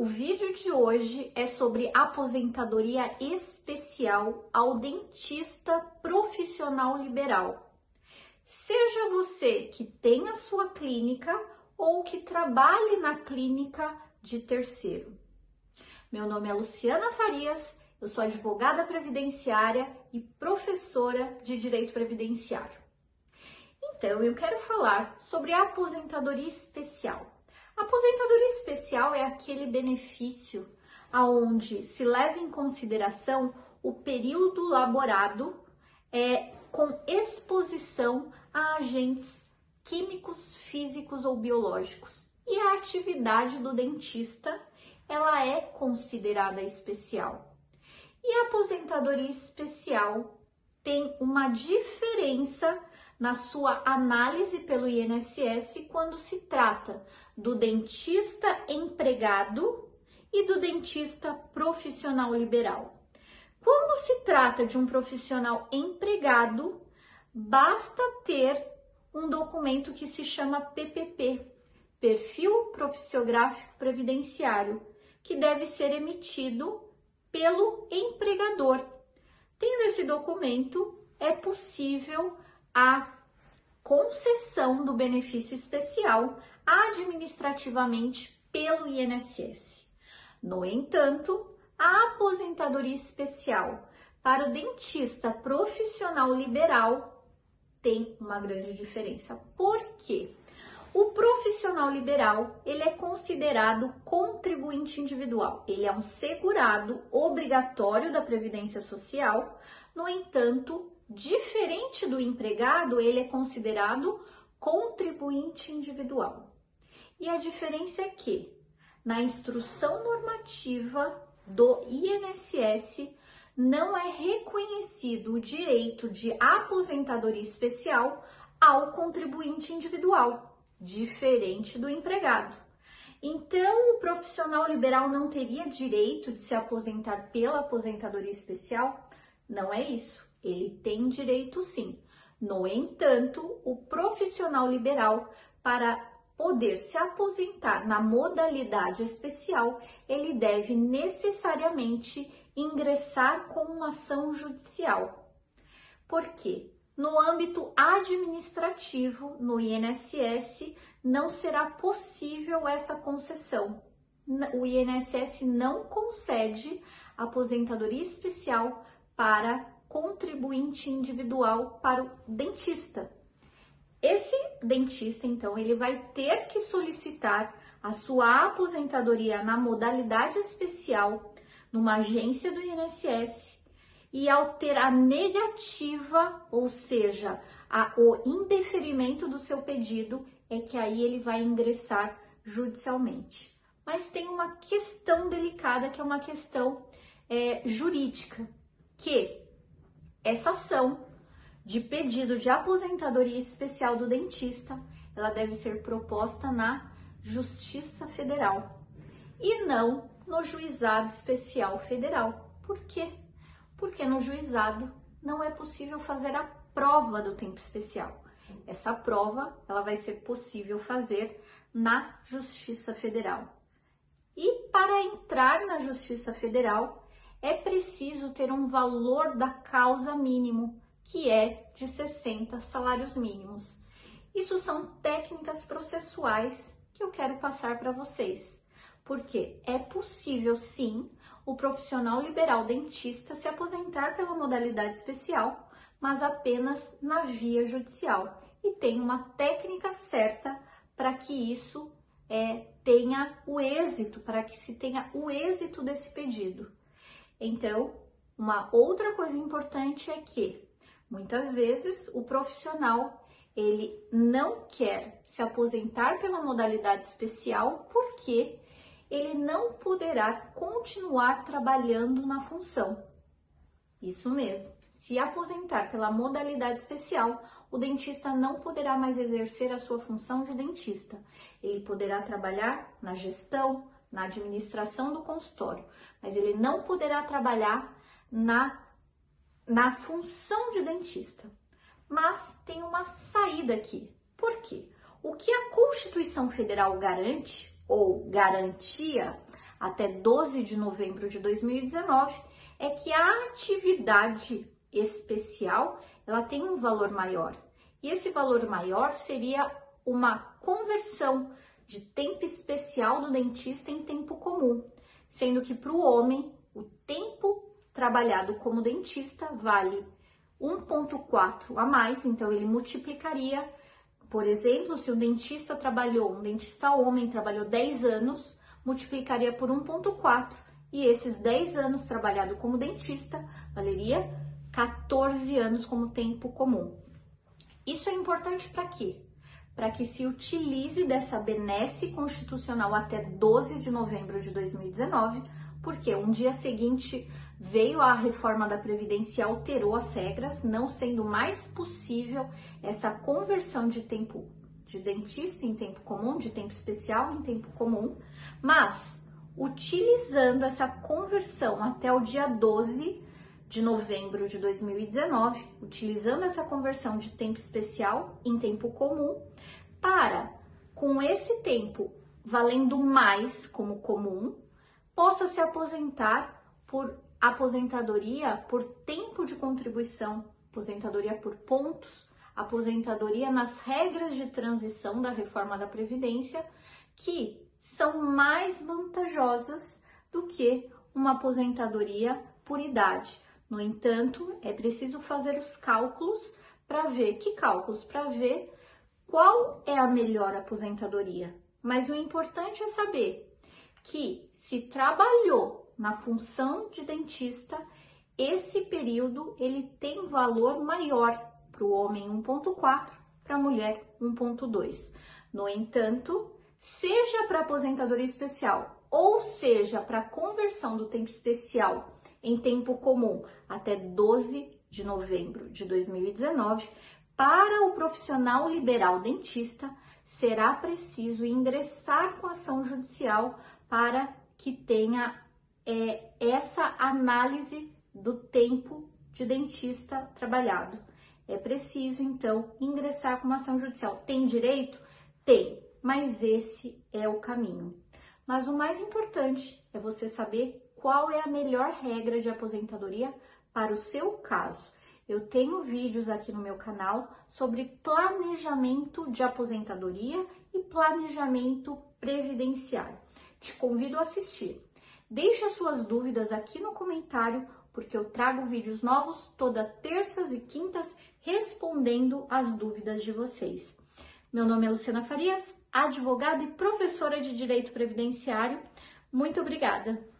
O vídeo de hoje é sobre aposentadoria especial ao dentista profissional liberal. Seja você que tem a sua clínica ou que trabalhe na clínica de terceiro. Meu nome é Luciana Farias, eu sou advogada previdenciária e professora de direito previdenciário. Então, eu quero falar sobre a aposentadoria especial. Aposentadoria especial é aquele benefício aonde se leva em consideração o período laborado é, com exposição a agentes químicos, físicos ou biológicos. E a atividade do dentista, ela é considerada especial. E a aposentadoria especial tem uma diferença na sua análise pelo INSS quando se trata do dentista empregado e do dentista profissional liberal. Quando se trata de um profissional empregado, basta ter um documento que se chama PPP, Perfil Profissiográfico Previdenciário, que deve ser emitido pelo empregador. Tendo esse documento, é possível a concessão do benefício especial administrativamente pelo INSS. No entanto, a aposentadoria especial para o dentista profissional liberal tem uma grande diferença. Por quê? O profissional liberal, ele é considerado contribuinte individual. Ele é um segurado obrigatório da Previdência Social. No entanto, diferente do empregado, ele é considerado contribuinte individual. E a diferença é que na instrução normativa do INSS não é reconhecido o direito de aposentadoria especial ao contribuinte individual, diferente do empregado. Então, o profissional liberal não teria direito de se aposentar pela aposentadoria especial? Não é isso. Ele tem direito sim. No entanto, o profissional liberal, para poder se aposentar na modalidade especial, ele deve necessariamente ingressar com uma ação judicial. Por quê? No âmbito administrativo, no INSS, não será possível essa concessão. O INSS não concede aposentadoria especial para contribuinte individual para o dentista. Esse dentista, então, ele vai ter que solicitar a sua aposentadoria na modalidade especial numa agência do INSS e ao ter a negativa, ou seja, a, o indeferimento do seu pedido, é que aí ele vai ingressar judicialmente. Mas tem uma questão delicada que é uma questão é, jurídica, que essa ação de pedido de aposentadoria especial do dentista, ela deve ser proposta na Justiça Federal e não no Juizado Especial Federal. Por quê? Porque no juizado não é possível fazer a prova do tempo especial. Essa prova, ela vai ser possível fazer na Justiça Federal. E para entrar na Justiça Federal, é preciso ter um valor da causa mínimo, que é de 60 salários mínimos. Isso são técnicas processuais que eu quero passar para vocês, porque é possível sim o profissional liberal dentista se aposentar pela modalidade especial, mas apenas na via judicial e tem uma técnica certa para que isso é, tenha o êxito, para que se tenha o êxito desse pedido. Então, uma outra coisa importante é que muitas vezes o profissional ele não quer se aposentar pela modalidade especial porque ele não poderá continuar trabalhando na função. Isso mesmo. Se aposentar pela modalidade especial, o dentista não poderá mais exercer a sua função de dentista. Ele poderá trabalhar na gestão, na administração do consultório, mas ele não poderá trabalhar na, na função de dentista. Mas tem uma saída aqui. Por quê? O que a Constituição Federal garante, ou garantia, até 12 de novembro de 2019 é que a atividade especial ela tem um valor maior. E esse valor maior seria uma conversão de tempo especial do dentista em tempo comum, sendo que para o homem o tempo trabalhado como dentista vale 1,4 a mais, então ele multiplicaria, por exemplo, se o dentista trabalhou, um dentista homem trabalhou 10 anos, multiplicaria por 1,4 e esses 10 anos trabalhado como dentista valeria 14 anos como tempo comum. Isso é importante para quê? Para que se utilize dessa benesse constitucional até 12 de novembro de 2019, porque um dia seguinte veio a reforma da Previdência e alterou as regras, não sendo mais possível essa conversão de tempo de dentista em tempo comum, de tempo especial em tempo comum, mas utilizando essa conversão até o dia 12 de novembro de 2019, utilizando essa conversão de tempo especial em tempo comum, para, com esse tempo valendo mais como comum, possa se aposentar por aposentadoria por tempo de contribuição, aposentadoria por pontos, aposentadoria nas regras de transição da reforma da Previdência, que são mais vantajosas do que uma aposentadoria por idade. No entanto, é preciso fazer os cálculos para ver que cálculos para ver qual é a melhor aposentadoria. Mas o importante é saber que se trabalhou na função de dentista, esse período ele tem valor maior para o homem 1.4, para a mulher 1.2. No entanto, seja para aposentadoria especial ou seja para conversão do tempo especial em tempo comum até 12 de novembro de 2019, para o profissional liberal dentista, será preciso ingressar com ação judicial para que tenha é, essa análise do tempo de dentista trabalhado. É preciso, então, ingressar com uma ação judicial. Tem direito? Tem, mas esse é o caminho. Mas o mais importante é você saber qual é a melhor regra de aposentadoria para o seu caso. Eu tenho vídeos aqui no meu canal sobre planejamento de aposentadoria e planejamento previdenciário. Te convido a assistir. Deixe as suas dúvidas aqui no comentário, porque eu trago vídeos novos toda terças e quintas respondendo as dúvidas de vocês. Meu nome é Luciana Farias, advogada e professora de Direito Previdenciário. Muito obrigada!